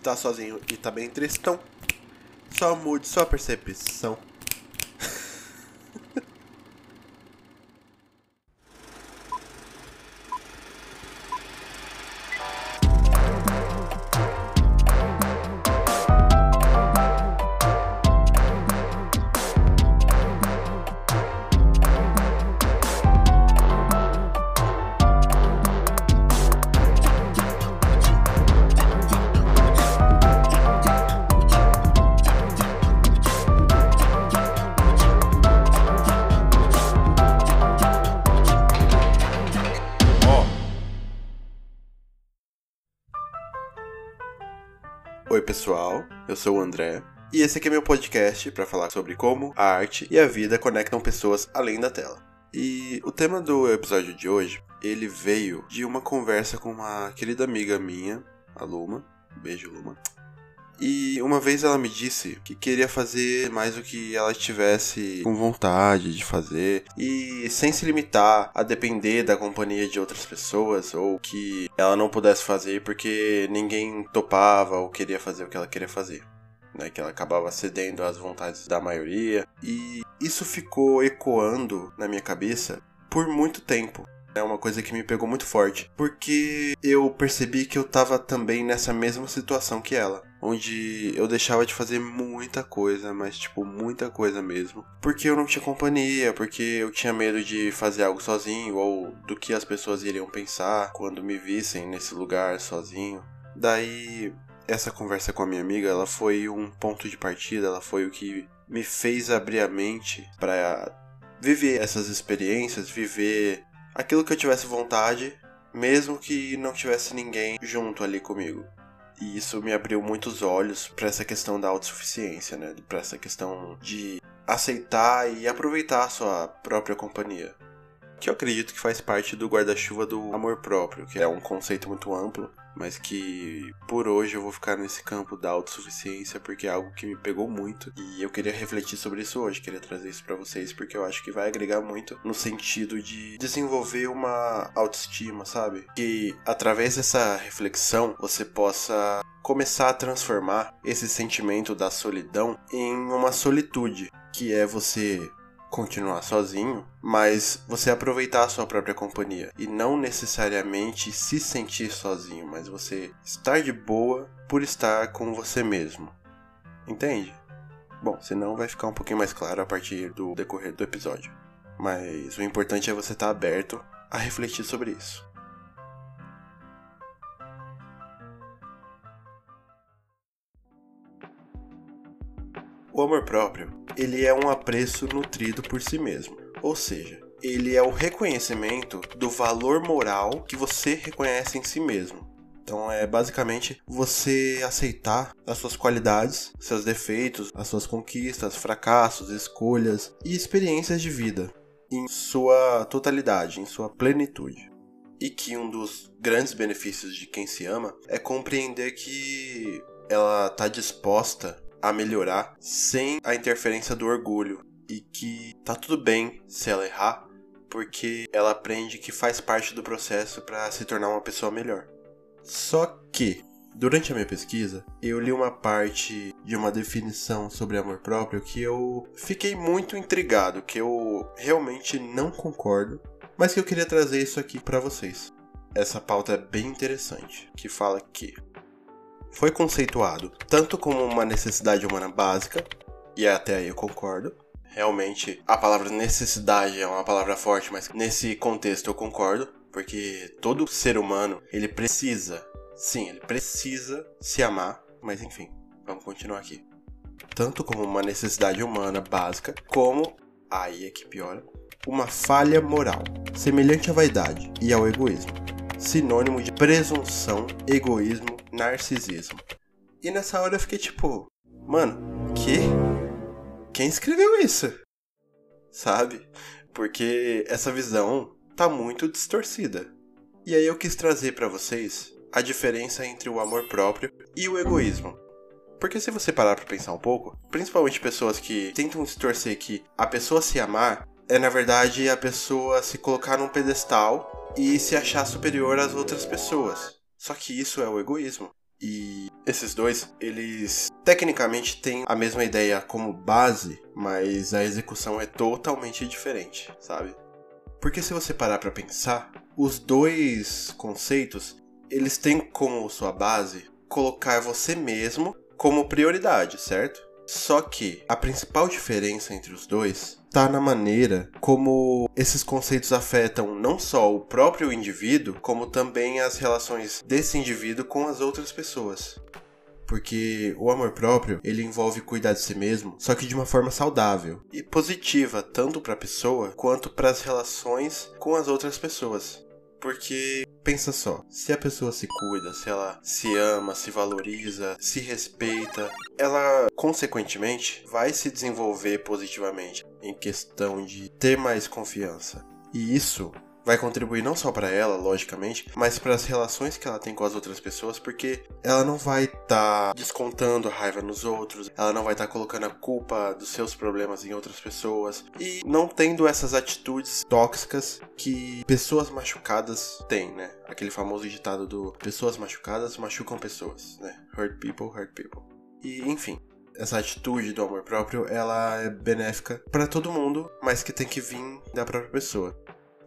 Se tá sozinho e tá bem tristão, só mude sua percepção. Sou o André. E esse aqui é meu podcast para falar sobre como a arte e a vida conectam pessoas além da tela. E o tema do episódio de hoje, ele veio de uma conversa com uma querida amiga minha, a Luma. Beijo, Luma. E uma vez ela me disse que queria fazer mais o que ela estivesse com vontade de fazer e sem se limitar a depender da companhia de outras pessoas ou que ela não pudesse fazer porque ninguém topava ou queria fazer o que ela queria fazer. Né, que ela acabava cedendo às vontades da maioria, e isso ficou ecoando na minha cabeça por muito tempo. É uma coisa que me pegou muito forte, porque eu percebi que eu tava também nessa mesma situação que ela, onde eu deixava de fazer muita coisa, mas tipo muita coisa mesmo, porque eu não tinha companhia, porque eu tinha medo de fazer algo sozinho ou do que as pessoas iriam pensar quando me vissem nesse lugar sozinho. Daí essa conversa com a minha amiga, ela foi um ponto de partida, ela foi o que me fez abrir a mente para viver essas experiências, viver aquilo que eu tivesse vontade, mesmo que não tivesse ninguém junto ali comigo. E isso me abriu muitos olhos para essa questão da autossuficiência, né? Para essa questão de aceitar e aproveitar a sua própria companhia. Que eu acredito que faz parte do guarda-chuva do amor próprio, que é um conceito muito amplo mas que por hoje eu vou ficar nesse campo da autossuficiência porque é algo que me pegou muito e eu queria refletir sobre isso hoje, queria trazer isso para vocês porque eu acho que vai agregar muito no sentido de desenvolver uma autoestima, sabe? Que através dessa reflexão você possa começar a transformar esse sentimento da solidão em uma solitude, que é você continuar sozinho, mas você aproveitar a sua própria companhia e não necessariamente se sentir sozinho, mas você estar de boa por estar com você mesmo. Entende? Bom, senão vai ficar um pouquinho mais claro a partir do decorrer do episódio. Mas o importante é você estar aberto a refletir sobre isso. O amor próprio, ele é um apreço nutrido por si mesmo. Ou seja, ele é o reconhecimento do valor moral que você reconhece em si mesmo. Então é basicamente você aceitar as suas qualidades, seus defeitos, as suas conquistas, fracassos, escolhas e experiências de vida em sua totalidade, em sua plenitude. E que um dos grandes benefícios de quem se ama é compreender que ela está disposta a melhorar sem a interferência do orgulho e que tá tudo bem se ela errar, porque ela aprende que faz parte do processo para se tornar uma pessoa melhor. Só que Durante a minha pesquisa, eu li uma parte de uma definição sobre amor próprio que eu fiquei muito intrigado, que eu realmente não concordo, mas que eu queria trazer isso aqui para vocês. Essa pauta é bem interessante, que fala que foi conceituado tanto como uma necessidade humana básica, e até aí eu concordo. Realmente, a palavra necessidade é uma palavra forte, mas nesse contexto eu concordo, porque todo ser humano, ele precisa, sim, ele precisa se amar, mas enfim, vamos continuar aqui. Tanto como uma necessidade humana básica, como, aí é que piora, uma falha moral, semelhante à vaidade e ao egoísmo, sinônimo de presunção, egoísmo narcisismo. E nessa hora eu fiquei tipo, mano, que? Quem escreveu isso? Sabe? Porque essa visão tá muito distorcida. E aí eu quis trazer para vocês a diferença entre o amor próprio e o egoísmo. Porque se você parar para pensar um pouco, principalmente pessoas que tentam distorcer que a pessoa se amar é na verdade a pessoa se colocar num pedestal e se achar superior às outras pessoas. Só que isso é o egoísmo. E esses dois, eles tecnicamente têm a mesma ideia como base, mas a execução é totalmente diferente, sabe? Porque se você parar para pensar, os dois conceitos, eles têm como sua base colocar você mesmo como prioridade, certo? Só que a principal diferença entre os dois está na maneira como esses conceitos afetam não só o próprio indivíduo, como também as relações desse indivíduo com as outras pessoas. Porque o amor próprio, ele envolve cuidar de si mesmo, só que de uma forma saudável e positiva, tanto para a pessoa quanto para as relações com as outras pessoas. Porque pensa só, se a pessoa se cuida, se ela se ama, se valoriza, se respeita, ela consequentemente vai se desenvolver positivamente em questão de ter mais confiança. E isso vai contribuir não só para ela, logicamente, mas para as relações que ela tem com as outras pessoas, porque ela não vai estar tá descontando a raiva nos outros, ela não vai estar tá colocando a culpa dos seus problemas em outras pessoas e não tendo essas atitudes tóxicas que pessoas machucadas têm, né? Aquele famoso ditado do pessoas machucadas machucam pessoas, né? Hurt people, hurt people. E enfim, essa atitude do amor próprio, ela é benéfica para todo mundo, mas que tem que vir da própria pessoa.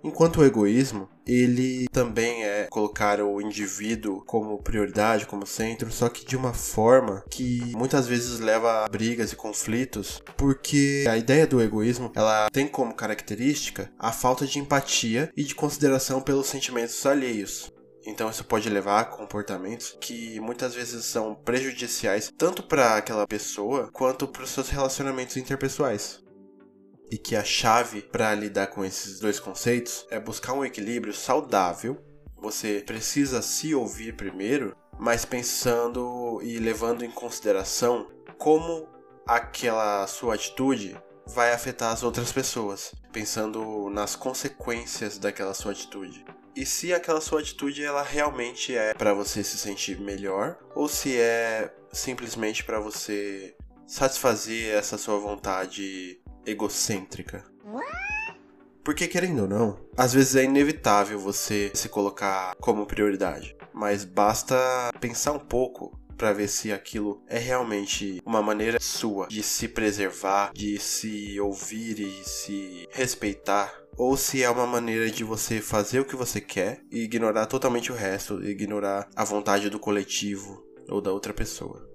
Enquanto o egoísmo, ele também é colocar o indivíduo como prioridade, como centro, só que de uma forma que muitas vezes leva a brigas e conflitos, porque a ideia do egoísmo, ela tem como característica a falta de empatia e de consideração pelos sentimentos alheios. Então isso pode levar a comportamentos que muitas vezes são prejudiciais tanto para aquela pessoa quanto para os seus relacionamentos interpessoais e que a chave para lidar com esses dois conceitos é buscar um equilíbrio saudável. Você precisa se ouvir primeiro, mas pensando e levando em consideração como aquela sua atitude vai afetar as outras pessoas, pensando nas consequências daquela sua atitude. E se aquela sua atitude ela realmente é para você se sentir melhor ou se é simplesmente para você satisfazer essa sua vontade egocêntrica. Porque, querendo ou não, às vezes é inevitável você se colocar como prioridade. Mas basta pensar um pouco para ver se aquilo é realmente uma maneira sua de se preservar, de se ouvir e se respeitar, ou se é uma maneira de você fazer o que você quer e ignorar totalmente o resto, ignorar a vontade do coletivo ou da outra pessoa.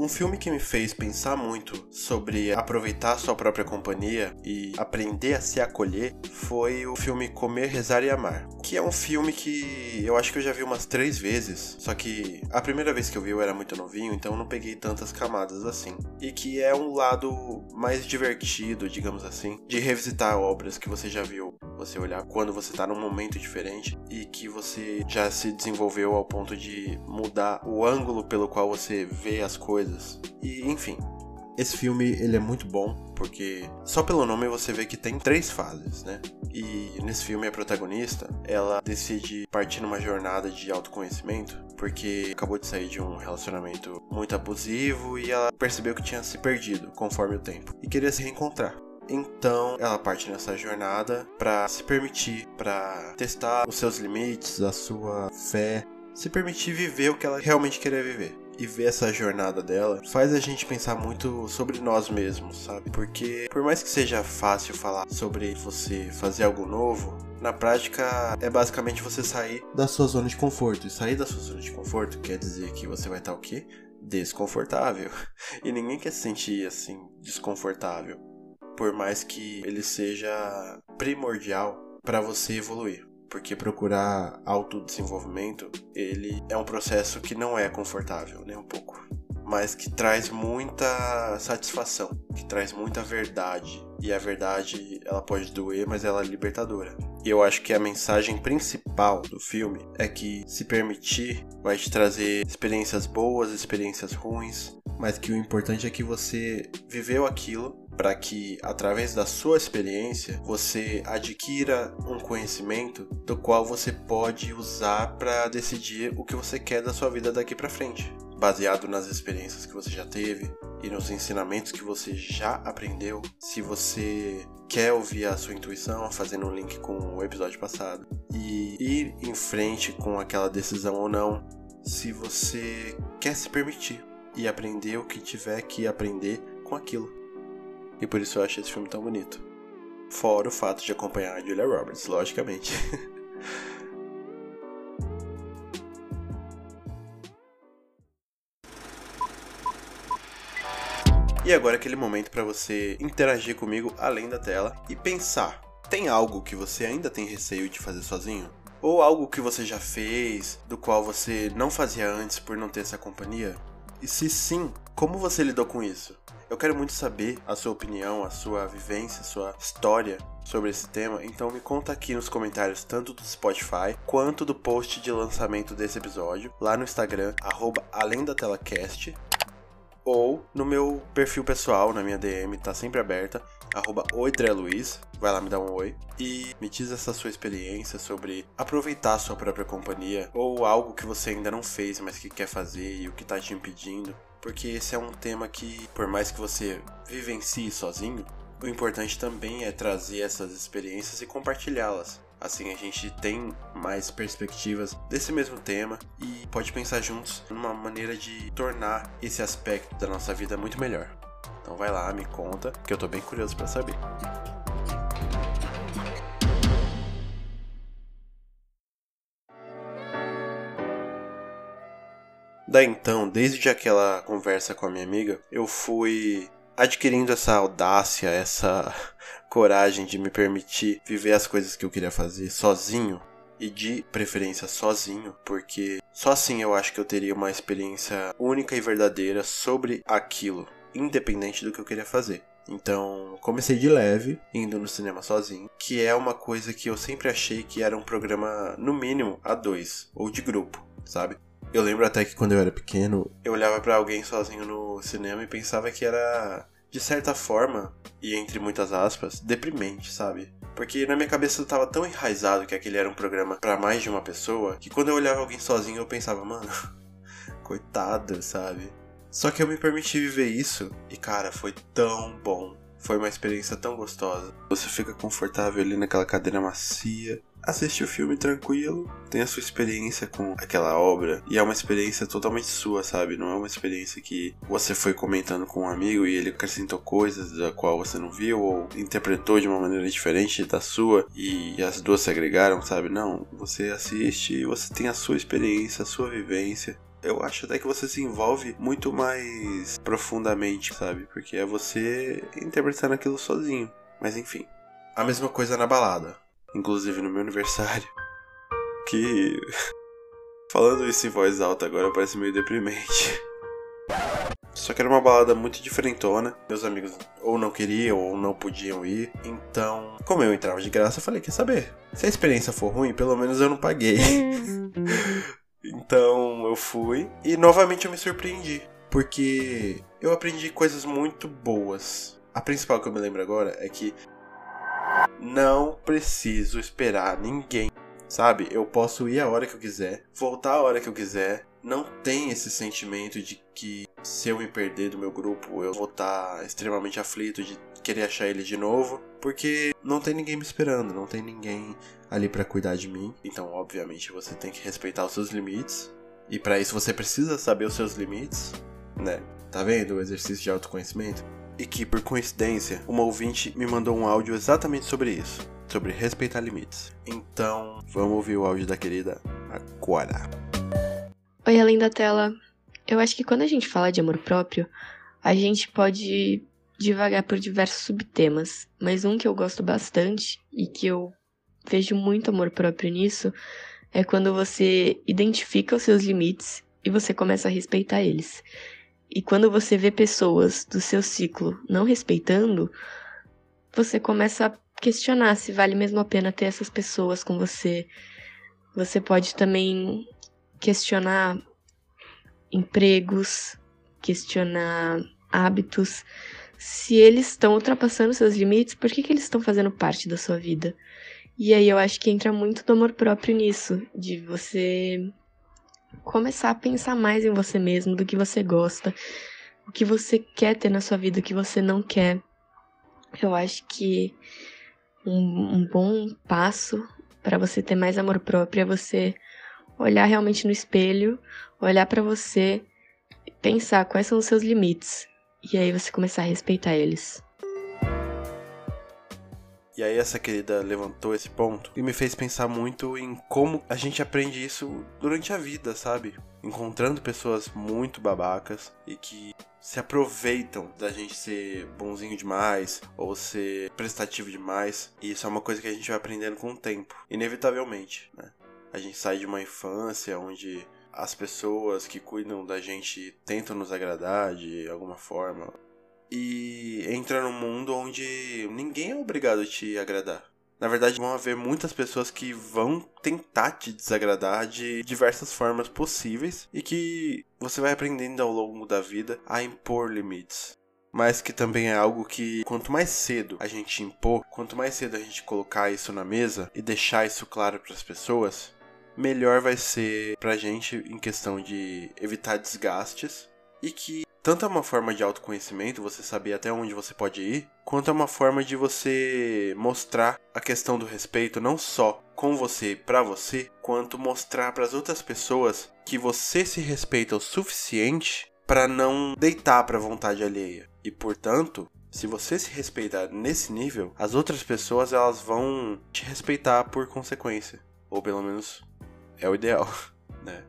Um filme que me fez pensar muito sobre aproveitar sua própria companhia e aprender a se acolher foi o filme Comer, Rezar e Amar, que é um filme que eu acho que eu já vi umas três vezes, só que a primeira vez que eu vi eu era muito novinho, então eu não peguei tantas camadas assim. E que é um lado mais divertido, digamos assim, de revisitar obras que você já viu você olhar quando você tá num momento diferente e que você já se desenvolveu ao ponto de mudar o ângulo pelo qual você vê as coisas. E enfim, esse filme ele é muito bom porque só pelo nome você vê que tem três fases, né? E nesse filme a protagonista, ela decide partir numa jornada de autoconhecimento porque acabou de sair de um relacionamento muito abusivo e ela percebeu que tinha se perdido conforme o tempo e queria se reencontrar. Então ela parte nessa jornada para se permitir, para testar os seus limites, a sua fé, se permitir viver o que ela realmente queria viver e ver essa jornada dela faz a gente pensar muito sobre nós mesmos, sabe? Porque por mais que seja fácil falar sobre você fazer algo novo, na prática é basicamente você sair da sua zona de conforto. E sair da sua zona de conforto quer dizer que você vai estar o quê? Desconfortável. E ninguém quer se sentir assim desconfortável por mais que ele seja primordial para você evoluir. Porque procurar autodesenvolvimento, ele é um processo que não é confortável, nem um pouco, mas que traz muita satisfação, que traz muita verdade. E a verdade, ela pode doer, mas ela é libertadora. E eu acho que a mensagem principal do filme é que se permitir vai te trazer experiências boas, experiências ruins, mas que o importante é que você viveu aquilo para que, através da sua experiência, você adquira um conhecimento do qual você pode usar para decidir o que você quer da sua vida daqui para frente, baseado nas experiências que você já teve e nos ensinamentos que você já aprendeu. Se você quer ouvir a sua intuição, fazendo um link com o episódio passado, e ir em frente com aquela decisão ou não, se você quer se permitir e aprender o que tiver que aprender com aquilo. E por isso eu acho esse filme tão bonito. Fora o fato de acompanhar a Julia Roberts, logicamente. E agora aquele momento para você interagir comigo além da tela e pensar: tem algo que você ainda tem receio de fazer sozinho? Ou algo que você já fez, do qual você não fazia antes por não ter essa companhia? E se sim, como você lidou com isso? Eu quero muito saber a sua opinião, a sua vivência, a sua história sobre esse tema, então me conta aqui nos comentários tanto do Spotify quanto do post de lançamento desse episódio, lá no Instagram, arroba além da telacast, ou no meu perfil pessoal, na minha DM, tá sempre aberta, arroba Luiz, vai lá me dar um oi e me diz essa sua experiência sobre aproveitar a sua própria companhia ou algo que você ainda não fez, mas que quer fazer e o que tá te impedindo, porque esse é um tema que, por mais que você vivencie sozinho, o importante também é trazer essas experiências e compartilhá-las. Assim a gente tem mais perspectivas desse mesmo tema e pode pensar juntos numa maneira de tornar esse aspecto da nossa vida muito melhor. Então vai lá, me conta, que eu tô bem curioso para saber. Daí então, desde aquela conversa com a minha amiga, eu fui adquirindo essa audácia, essa coragem de me permitir viver as coisas que eu queria fazer sozinho e de preferência sozinho, porque só assim eu acho que eu teria uma experiência única e verdadeira sobre aquilo, independente do que eu queria fazer. Então, comecei de leve, indo no cinema sozinho, que é uma coisa que eu sempre achei que era um programa, no mínimo, a dois, ou de grupo, sabe? Eu lembro até que quando eu era pequeno, eu olhava para alguém sozinho no cinema e pensava que era de certa forma, e entre muitas aspas, deprimente, sabe? Porque na minha cabeça eu tava tão enraizado que aquele era um programa para mais de uma pessoa, que quando eu olhava alguém sozinho eu pensava, mano, coitado, sabe? Só que eu me permiti viver isso e cara, foi tão bom. Foi uma experiência tão gostosa. Você fica confortável ali naquela cadeira macia, assiste o filme tranquilo, tem a sua experiência com aquela obra e é uma experiência totalmente sua, sabe? Não é uma experiência que você foi comentando com um amigo e ele acrescentou coisas da qual você não viu ou interpretou de uma maneira diferente da sua e as duas se agregaram, sabe? Não, você assiste e você tem a sua experiência, a sua vivência eu acho até que você se envolve muito mais profundamente, sabe? Porque é você interpretando aquilo sozinho. Mas enfim. A mesma coisa na balada. Inclusive no meu aniversário. Que. Falando isso em voz alta agora parece meio deprimente. Só que era uma balada muito diferentona. Meus amigos ou não queriam ou não podiam ir. Então, como eu entrava de graça, eu falei: quer saber? Se a experiência for ruim, pelo menos eu não paguei. Então eu fui e novamente eu me surpreendi, porque eu aprendi coisas muito boas. A principal que eu me lembro agora é que não preciso esperar ninguém, sabe? Eu posso ir a hora que eu quiser, voltar a hora que eu quiser. Não tem esse sentimento de que se eu me perder do meu grupo, eu vou estar extremamente aflito de querer achar ele de novo, porque não tem ninguém me esperando, não tem ninguém ali para cuidar de mim. Então, obviamente, você tem que respeitar os seus limites. E para isso você precisa saber os seus limites, né? Tá vendo o exercício de autoconhecimento? E que, por coincidência, uma ouvinte me mandou um áudio exatamente sobre isso, sobre respeitar limites. Então, vamos ouvir o áudio da querida agora. Oi, além da tela. Eu acho que quando a gente fala de amor próprio, a gente pode divagar por diversos subtemas, mas um que eu gosto bastante e que eu vejo muito amor próprio nisso é quando você identifica os seus limites e você começa a respeitar eles. E quando você vê pessoas do seu ciclo não respeitando, você começa a questionar se vale mesmo a pena ter essas pessoas com você. Você pode também questionar empregos, questionar hábitos. Se eles estão ultrapassando seus limites, por que, que eles estão fazendo parte da sua vida? E aí eu acho que entra muito do amor próprio nisso, de você começar a pensar mais em você mesmo, do que você gosta, o que você quer ter na sua vida, o que você não quer. Eu acho que um, um bom passo para você ter mais amor próprio é você olhar realmente no espelho, olhar para você, pensar quais são os seus limites e aí você começar a respeitar eles. E aí essa querida levantou esse ponto e me fez pensar muito em como a gente aprende isso durante a vida, sabe? Encontrando pessoas muito babacas e que se aproveitam da gente ser bonzinho demais ou ser prestativo demais. E isso é uma coisa que a gente vai aprendendo com o tempo, inevitavelmente, né? A gente sai de uma infância onde as pessoas que cuidam da gente tentam nos agradar de alguma forma e entra num mundo onde ninguém é obrigado a te agradar. Na verdade, vão haver muitas pessoas que vão tentar te desagradar de diversas formas possíveis e que você vai aprendendo ao longo da vida a impor limites. Mas que também é algo que, quanto mais cedo a gente impor, quanto mais cedo a gente colocar isso na mesa e deixar isso claro para as pessoas, melhor vai ser pra gente em questão de evitar desgastes e que tanto é uma forma de autoconhecimento, você saber até onde você pode ir, quanto é uma forma de você mostrar a questão do respeito não só com você para você, quanto mostrar para as outras pessoas que você se respeita o suficiente para não deitar para vontade alheia. E portanto, se você se respeitar nesse nível, as outras pessoas elas vão te respeitar por consequência, ou pelo menos é o ideal, né?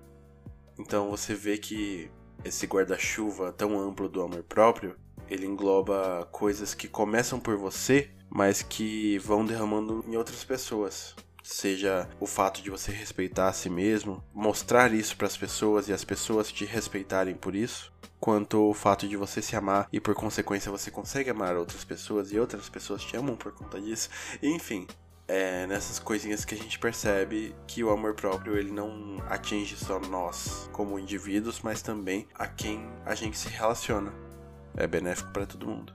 Então você vê que esse guarda-chuva tão amplo do amor próprio, ele engloba coisas que começam por você, mas que vão derramando em outras pessoas. Seja o fato de você respeitar a si mesmo, mostrar isso para as pessoas e as pessoas te respeitarem por isso, quanto o fato de você se amar e por consequência você consegue amar outras pessoas e outras pessoas te amam por conta disso. Enfim, é nessas coisinhas que a gente percebe que o amor próprio ele não atinge só nós como indivíduos, mas também a quem a gente se relaciona. É benéfico para todo mundo.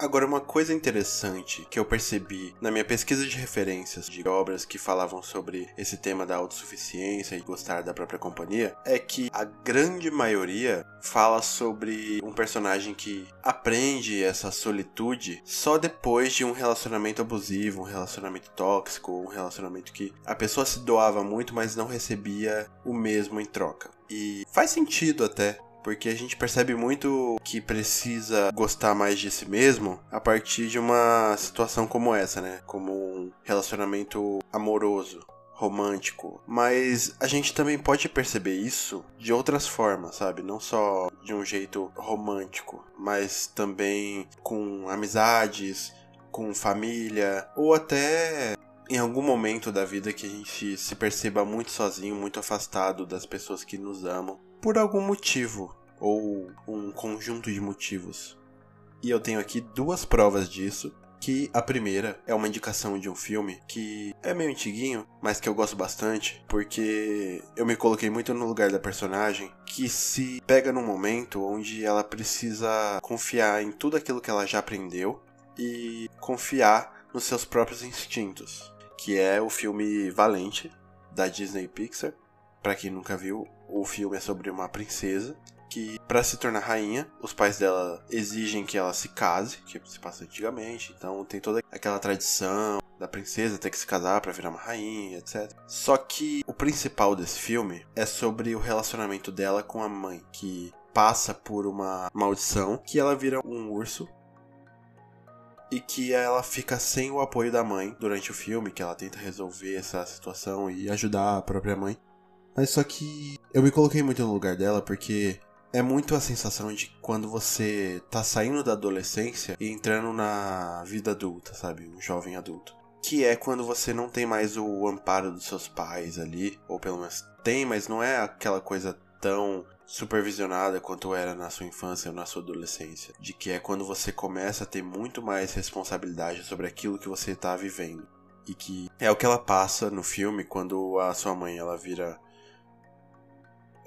Agora, uma coisa interessante que eu percebi na minha pesquisa de referências de obras que falavam sobre esse tema da autossuficiência e gostar da própria companhia é que a grande maioria fala sobre um personagem que aprende essa solitude só depois de um relacionamento abusivo, um relacionamento tóxico, um relacionamento que a pessoa se doava muito, mas não recebia o mesmo em troca. E faz sentido até, porque a gente percebe muito que precisa gostar mais de si mesmo a partir de uma situação como essa, né? Como um relacionamento amoroso romântico, mas a gente também pode perceber isso de outras formas, sabe? Não só de um jeito romântico, mas também com amizades, com família, ou até em algum momento da vida que a gente se perceba muito sozinho, muito afastado das pessoas que nos amam, por algum motivo ou um conjunto de motivos. E eu tenho aqui duas provas disso. Que a primeira é uma indicação de um filme que é meio antiguinho, mas que eu gosto bastante, porque eu me coloquei muito no lugar da personagem que se pega num momento onde ela precisa confiar em tudo aquilo que ela já aprendeu e confiar nos seus próprios instintos, que é o filme Valente da Disney Pixar. Para quem nunca viu, o filme é sobre uma princesa que para se tornar rainha, os pais dela exigem que ela se case, que se passa antigamente, então tem toda aquela tradição da princesa ter que se casar para virar uma rainha, etc. Só que o principal desse filme é sobre o relacionamento dela com a mãe, que passa por uma maldição que ela vira um urso e que ela fica sem o apoio da mãe durante o filme, que ela tenta resolver essa situação e ajudar a própria mãe. Mas só que eu me coloquei muito no lugar dela porque é muito a sensação de quando você tá saindo da adolescência e entrando na vida adulta, sabe? Um jovem adulto. Que é quando você não tem mais o amparo dos seus pais ali, ou pelo menos tem, mas não é aquela coisa tão supervisionada quanto era na sua infância ou na sua adolescência. De que é quando você começa a ter muito mais responsabilidade sobre aquilo que você tá vivendo. E que é o que ela passa no filme quando a sua mãe ela vira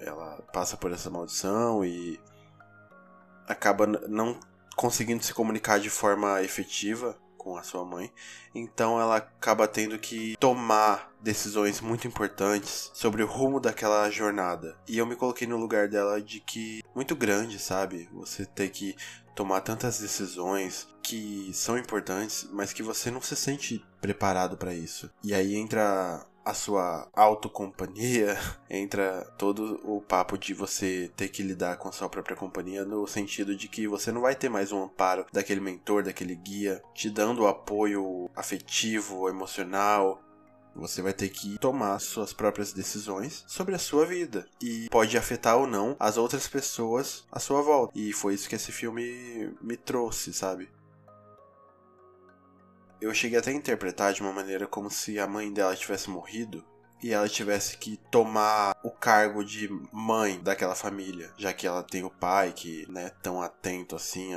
ela passa por essa maldição e acaba não conseguindo se comunicar de forma efetiva com a sua mãe. Então ela acaba tendo que tomar decisões muito importantes sobre o rumo daquela jornada. E eu me coloquei no lugar dela de que muito grande, sabe? Você ter que tomar tantas decisões que são importantes, mas que você não se sente preparado para isso. E aí entra a sua autocompanhia, entra todo o papo de você ter que lidar com a sua própria companhia no sentido de que você não vai ter mais um amparo daquele mentor, daquele guia, te dando apoio afetivo, emocional, você vai ter que tomar suas próprias decisões sobre a sua vida. E pode afetar ou não as outras pessoas à sua volta. E foi isso que esse filme me trouxe, sabe? Eu cheguei até a interpretar de uma maneira como se a mãe dela tivesse morrido e ela tivesse que tomar o cargo de mãe daquela família, já que ela tem o pai que, né, tão atento assim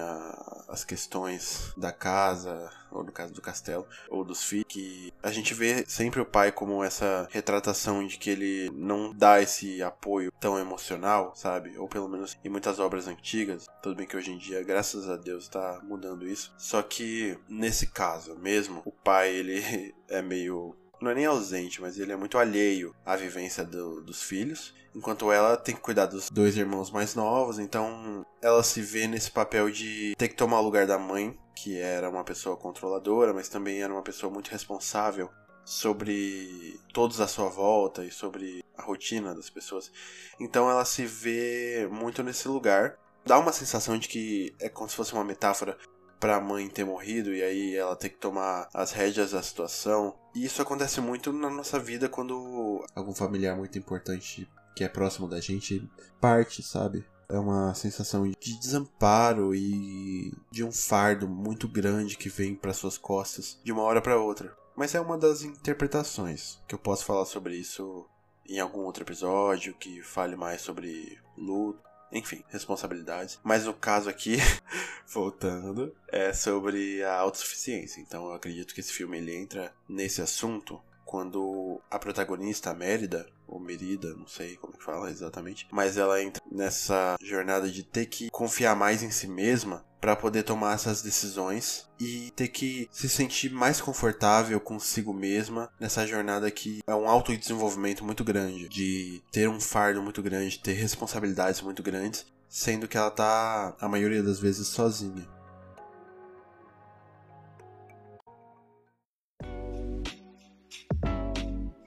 às questões da casa, ou no caso do castelo, ou dos filhos, que a gente vê sempre o pai como essa retratação de que ele não dá esse apoio tão emocional, sabe? Ou pelo menos em muitas obras antigas. Tudo bem que hoje em dia, graças a Deus, tá mudando isso. Só que nesse caso mesmo, o pai ele é meio não é nem ausente, mas ele é muito alheio à vivência do, dos filhos. Enquanto ela tem que cuidar dos dois irmãos mais novos, então ela se vê nesse papel de ter que tomar o lugar da mãe, que era uma pessoa controladora, mas também era uma pessoa muito responsável sobre todos à sua volta e sobre a rotina das pessoas. Então ela se vê muito nesse lugar. Dá uma sensação de que é como se fosse uma metáfora para a mãe ter morrido e aí ela ter que tomar as rédeas da situação. E isso acontece muito na nossa vida quando algum familiar muito importante que é próximo da gente parte, sabe? É uma sensação de desamparo e de um fardo muito grande que vem para suas costas de uma hora para outra. Mas é uma das interpretações que eu posso falar sobre isso em algum outro episódio que fale mais sobre luto enfim, responsabilidades. Mas o caso aqui, voltando, é sobre a autossuficiência. Então eu acredito que esse filme ele entra nesse assunto quando a protagonista, a Mérida, ou Merida, não sei como que fala exatamente, mas ela entra nessa jornada de ter que confiar mais em si mesma para poder tomar essas decisões e ter que se sentir mais confortável consigo mesma nessa jornada que é um autodesenvolvimento muito grande, de ter um fardo muito grande, ter responsabilidades muito grandes, sendo que ela tá a maioria das vezes sozinha.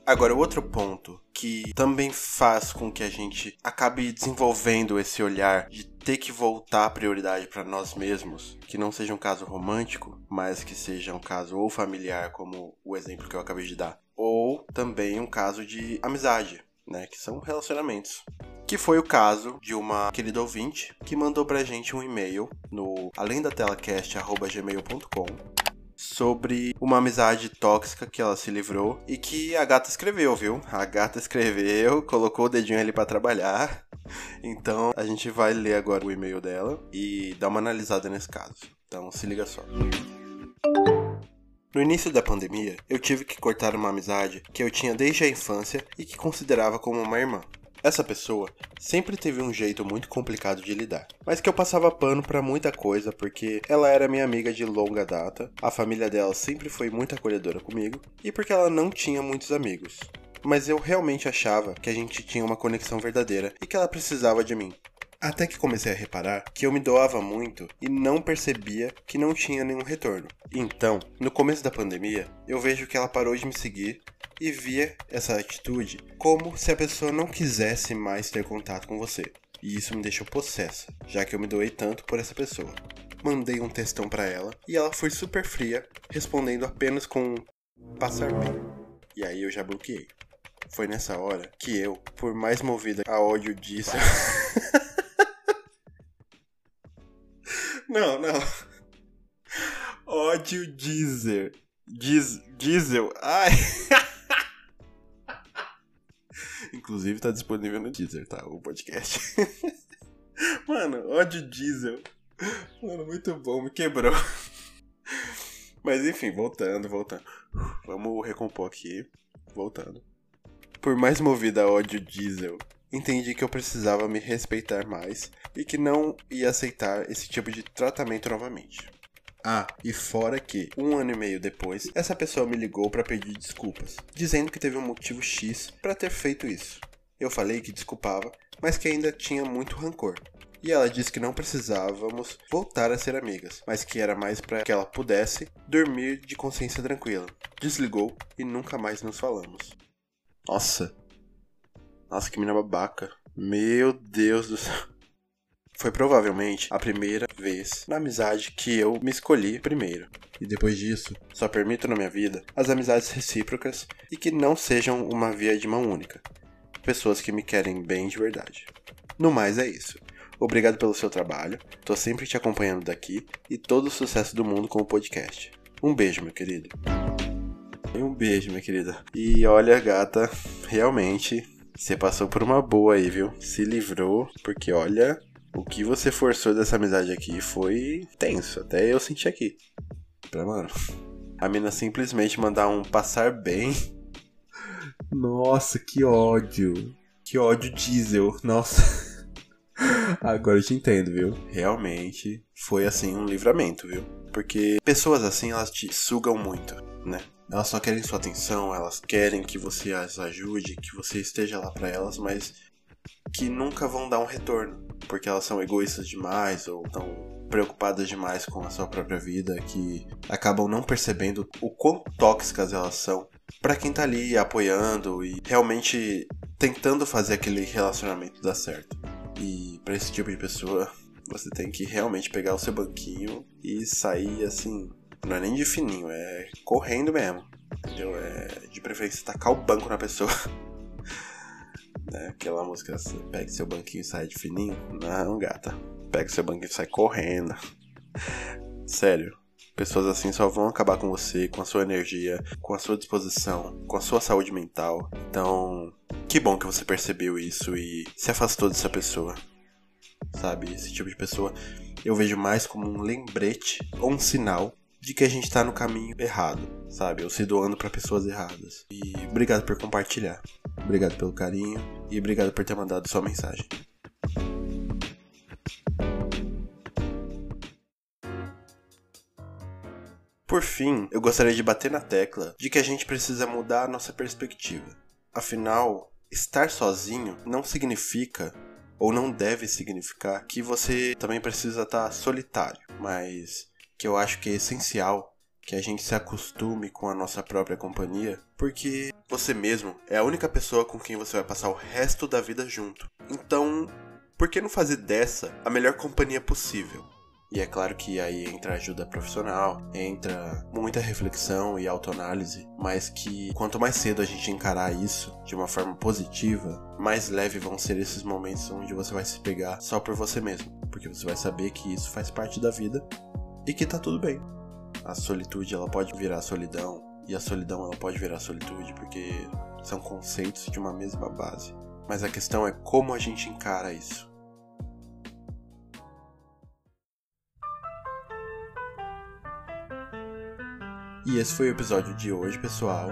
Agora, outro ponto que também faz com que a gente acabe desenvolvendo esse olhar de ter que voltar a prioridade para nós mesmos, que não seja um caso romântico, mas que seja um caso ou familiar, como o exemplo que eu acabei de dar, ou também um caso de amizade, né, que são relacionamentos. Que foi o caso de uma querida ouvinte que mandou pra gente um e-mail no além da telacast@gmail.com sobre uma amizade tóxica que ela se livrou e que a gata escreveu, viu? A gata escreveu, colocou o dedinho ali para trabalhar. Então a gente vai ler agora o e-mail dela e dar uma analisada nesse caso. Então se liga só. No início da pandemia, eu tive que cortar uma amizade que eu tinha desde a infância e que considerava como uma irmã. Essa pessoa sempre teve um jeito muito complicado de lidar, mas que eu passava pano para muita coisa porque ela era minha amiga de longa data, a família dela sempre foi muito acolhedora comigo e porque ela não tinha muitos amigos. Mas eu realmente achava que a gente tinha uma conexão verdadeira e que ela precisava de mim. Até que comecei a reparar que eu me doava muito e não percebia que não tinha nenhum retorno. Então, no começo da pandemia, eu vejo que ela parou de me seguir e via essa atitude como se a pessoa não quisesse mais ter contato com você. E isso me deixou possessa, já que eu me doei tanto por essa pessoa. Mandei um textão para ela e ela foi super fria, respondendo apenas com passar bem. E aí eu já bloqueei. Foi nessa hora que eu, por mais movida a ódio disso. não, não. Ódio diesel. Diz, diesel. Ai. Inclusive tá disponível no Deezer, tá? O podcast. Mano, ódio diesel. Mano, muito bom, me quebrou. Mas enfim, voltando, voltando. Vamos recompor aqui. Voltando. Por mais movida ódio diesel, entendi que eu precisava me respeitar mais e que não ia aceitar esse tipo de tratamento novamente. Ah, e fora que, um ano e meio depois, essa pessoa me ligou para pedir desculpas, dizendo que teve um motivo X para ter feito isso. Eu falei que desculpava, mas que ainda tinha muito rancor. E ela disse que não precisávamos voltar a ser amigas, mas que era mais para que ela pudesse dormir de consciência tranquila. Desligou e nunca mais nos falamos. Nossa. Nossa, que mina babaca. Meu Deus do céu. Foi provavelmente a primeira vez na amizade que eu me escolhi primeiro. E depois disso, só permito na minha vida as amizades recíprocas e que não sejam uma via de mão única. Pessoas que me querem bem de verdade. No mais é isso. Obrigado pelo seu trabalho, tô sempre te acompanhando daqui e todo o sucesso do mundo com o podcast. Um beijo, meu querido. Um beijo, minha querida. E olha, gata, realmente você passou por uma boa aí, viu? Se livrou, porque olha, o que você forçou dessa amizade aqui foi tenso. Até eu senti aqui. Pra, mano. A mina simplesmente mandar um passar bem. Nossa, que ódio. Que ódio diesel. Nossa. Agora eu te entendo, viu? Realmente foi assim um livramento, viu? Porque pessoas assim, elas te sugam muito, né? Elas só querem sua atenção, elas querem que você as ajude, que você esteja lá para elas, mas que nunca vão dar um retorno, porque elas são egoístas demais ou estão preocupadas demais com a sua própria vida, que acabam não percebendo o quão tóxicas elas são para quem tá ali apoiando e realmente tentando fazer aquele relacionamento dar certo. E para esse tipo de pessoa, você tem que realmente pegar o seu banquinho e sair assim, não é nem de fininho, é correndo mesmo. Entendeu? É de preferência tacar o banco na pessoa. né? Aquela música, você pega seu banquinho e sai de fininho. Não, gata. Pega seu banquinho e sai correndo. Sério. Pessoas assim só vão acabar com você, com a sua energia, com a sua disposição, com a sua saúde mental. Então, que bom que você percebeu isso e se afastou dessa pessoa. Sabe? Esse tipo de pessoa eu vejo mais como um lembrete ou um sinal de que a gente tá no caminho errado, sabe? Ou se doando para pessoas erradas. E obrigado por compartilhar. Obrigado pelo carinho e obrigado por ter mandado sua mensagem. Por fim, eu gostaria de bater na tecla de que a gente precisa mudar a nossa perspectiva. Afinal, estar sozinho não significa ou não deve significar que você também precisa estar solitário, mas que eu acho que é essencial que a gente se acostume com a nossa própria companhia, porque você mesmo é a única pessoa com quem você vai passar o resto da vida junto. Então, por que não fazer dessa a melhor companhia possível? E é claro que aí entra ajuda profissional, entra muita reflexão e autoanálise, mas que quanto mais cedo a gente encarar isso de uma forma positiva, mais leve vão ser esses momentos onde você vai se pegar só por você mesmo, porque você vai saber que isso faz parte da vida e que tá tudo bem. A solitude ela pode virar solidão e a solidão ela pode virar solitude porque são conceitos de uma mesma base. Mas a questão é como a gente encara isso. E esse foi o episódio de hoje, pessoal.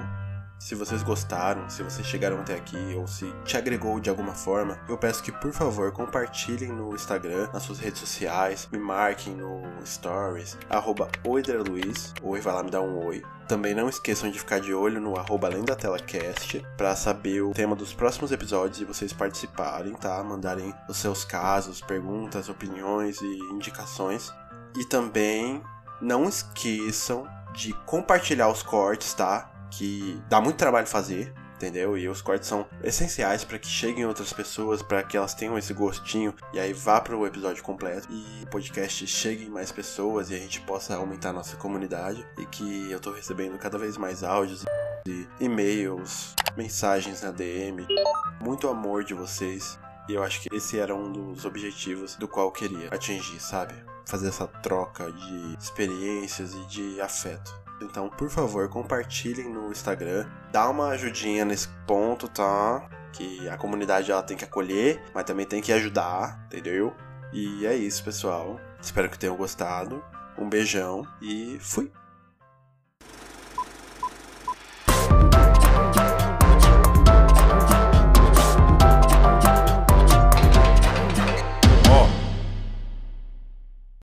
Se vocês gostaram, se vocês chegaram até aqui ou se te agregou de alguma forma, eu peço que por favor compartilhem no Instagram, nas suas redes sociais, me marquem no Stories, arroba Luiz, oi, vai lá me dar um oi. Também não esqueçam de ficar de olho no arroba além da tela cast para saber o tema dos próximos episódios e vocês participarem, tá? Mandarem os seus casos, perguntas, opiniões e indicações. E também não esqueçam de compartilhar os cortes, tá? Que dá muito trabalho fazer, entendeu? E os cortes são essenciais para que cheguem outras pessoas, para que elas tenham esse gostinho e aí vá para o episódio completo e o podcast chegue em mais pessoas e a gente possa aumentar a nossa comunidade e que eu tô recebendo cada vez mais áudios e e-mails, mensagens na DM, muito amor de vocês. E eu acho que esse era um dos objetivos do qual eu queria atingir, sabe? fazer essa troca de experiências e de afeto. Então, por favor, compartilhem no Instagram, dá uma ajudinha nesse ponto, tá? Que a comunidade ela tem que acolher, mas também tem que ajudar, entendeu? E é isso, pessoal. Espero que tenham gostado. Um beijão e fui!